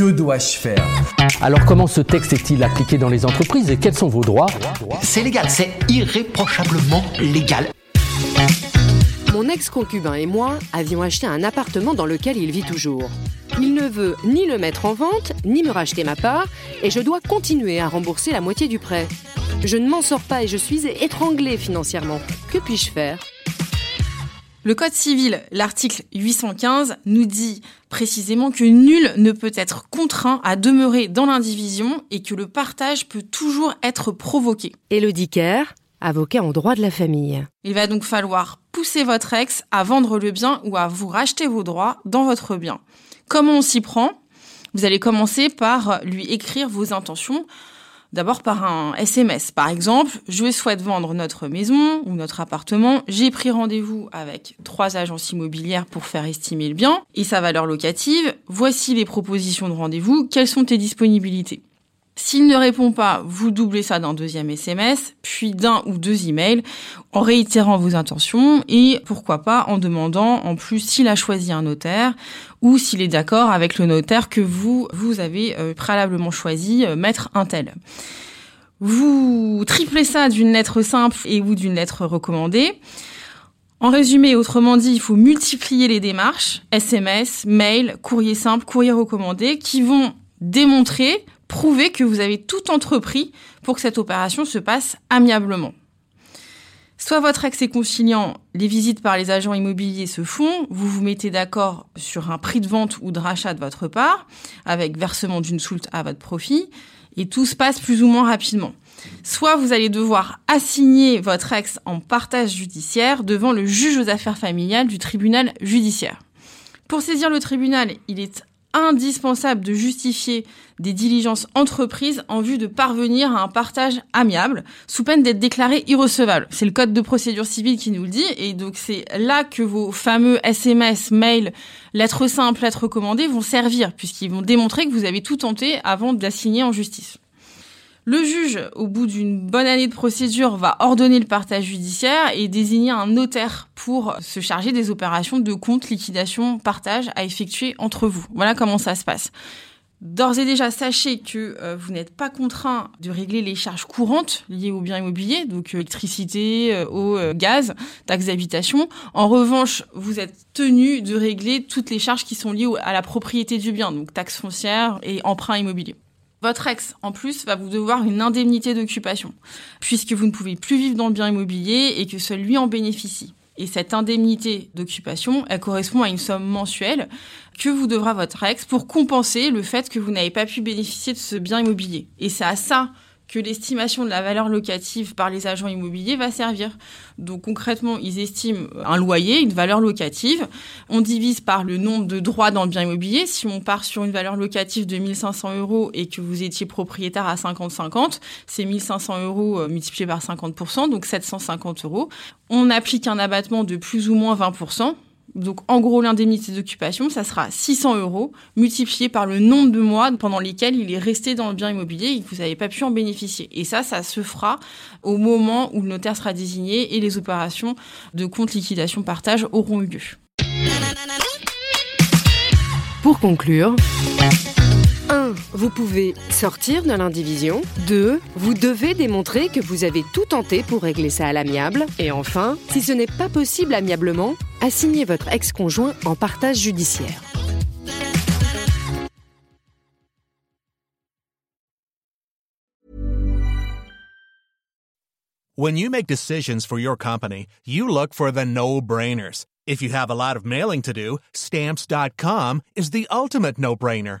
Que dois-je faire Alors comment ce texte est-il appliqué dans les entreprises et quels sont vos droits C'est légal, c'est irréprochablement légal. Mon ex-concubin et moi avions acheté un appartement dans lequel il vit toujours. Il ne veut ni le mettre en vente, ni me racheter ma part, et je dois continuer à rembourser la moitié du prêt. Je ne m'en sors pas et je suis étranglée financièrement. Que puis-je faire? Le Code civil, l'article 815, nous dit précisément que nul ne peut être contraint à demeurer dans l'indivision et que le partage peut toujours être provoqué. Elodie Kerr, avocat en droit de la famille. Il va donc falloir pousser votre ex à vendre le bien ou à vous racheter vos droits dans votre bien. Comment on s'y prend? Vous allez commencer par lui écrire vos intentions. D'abord par un SMS. Par exemple, je souhaite vendre notre maison ou notre appartement. J'ai pris rendez-vous avec trois agences immobilières pour faire estimer le bien et sa valeur locative. Voici les propositions de rendez-vous. Quelles sont tes disponibilités? S'il ne répond pas, vous doublez ça d'un deuxième SMS, puis d'un ou deux emails, en réitérant vos intentions et pourquoi pas en demandant en plus s'il a choisi un notaire ou s'il est d'accord avec le notaire que vous, vous avez euh, préalablement choisi, euh, mettre un tel. Vous triplez ça d'une lettre simple et ou d'une lettre recommandée. En résumé, autrement dit, il faut multiplier les démarches, SMS, mail, courrier simple, courrier recommandé, qui vont démontrer, prouver que vous avez tout entrepris pour que cette opération se passe amiablement. Soit votre ex est conciliant, les visites par les agents immobiliers se font, vous vous mettez d'accord sur un prix de vente ou de rachat de votre part, avec versement d'une soulte à votre profit, et tout se passe plus ou moins rapidement. Soit vous allez devoir assigner votre ex en partage judiciaire devant le juge aux affaires familiales du tribunal judiciaire. Pour saisir le tribunal, il est indispensable de justifier des diligences entreprises en vue de parvenir à un partage amiable, sous peine d'être déclaré irrecevable. C'est le code de procédure civile qui nous le dit, et donc c'est là que vos fameux SMS, mails, lettres simples, lettres recommandées vont servir, puisqu'ils vont démontrer que vous avez tout tenté avant d'assigner en justice. Le juge, au bout d'une bonne année de procédure, va ordonner le partage judiciaire et désigner un notaire pour se charger des opérations de compte, liquidation, partage à effectuer entre vous. Voilà comment ça se passe. D'ores et déjà, sachez que euh, vous n'êtes pas contraint de régler les charges courantes liées aux biens immobiliers, donc euh, électricité, euh, eau, gaz, taxes d'habitation. En revanche, vous êtes tenu de régler toutes les charges qui sont liées à la propriété du bien, donc taxes foncières et emprunts immobiliers. Votre ex, en plus, va vous devoir une indemnité d'occupation, puisque vous ne pouvez plus vivre dans le bien immobilier et que seul lui en bénéficie. Et cette indemnité d'occupation, elle correspond à une somme mensuelle que vous devra votre ex pour compenser le fait que vous n'avez pas pu bénéficier de ce bien immobilier. Et c'est à ça que l'estimation de la valeur locative par les agents immobiliers va servir. Donc concrètement, ils estiment un loyer, une valeur locative. On divise par le nombre de droits dans le bien immobilier. Si on part sur une valeur locative de 1500 euros et que vous étiez propriétaire à 50-50, c'est 1500 euros multiplié par 50%, donc 750 euros. On applique un abattement de plus ou moins 20%. Donc, en gros, l'indemnité d'occupation, ça sera 600 euros multiplié par le nombre de mois pendant lesquels il est resté dans le bien immobilier et que vous n'avez pas pu en bénéficier. Et ça, ça se fera au moment où le notaire sera désigné et les opérations de compte liquidation partage auront eu lieu. Pour conclure, 1. Vous pouvez sortir de l'indivision. 2. Vous devez démontrer que vous avez tout tenté pour régler ça à l'amiable. Et enfin, si ce n'est pas possible amiablement, assignez votre ex-conjoint en partage judiciaire. When you make decisions for your company, you look for the no-brainers. If you have a lot of mailing to do, stamps.com is the ultimate no-brainer.